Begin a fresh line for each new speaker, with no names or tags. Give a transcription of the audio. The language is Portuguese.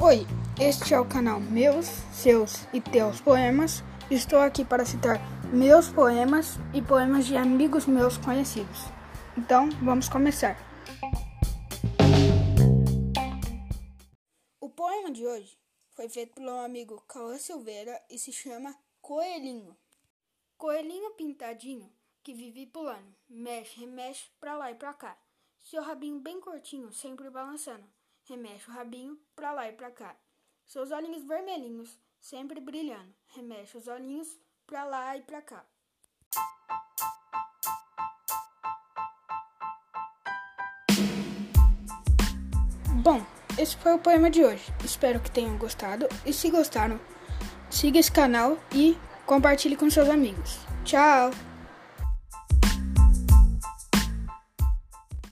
Oi, este é o canal Meus, Seus e Teus Poemas. Estou aqui para citar meus poemas e poemas de amigos meus conhecidos. Então, vamos começar. O poema de hoje foi feito pelo meu amigo Cauã Silveira e se chama Coelhinho. Coelhinho pintadinho que vive pulando, mexe, remexe pra lá e pra cá. Seu rabinho bem curtinho, sempre balançando, remexe o rabinho pra lá e pra cá. Seus olhinhos vermelhinhos, sempre brilhando, remexe os olhinhos pra lá e pra cá. Bom, esse foi o poema de hoje. Espero que tenham gostado e se gostaram, siga esse canal e compartilhe com seus amigos. Tchau!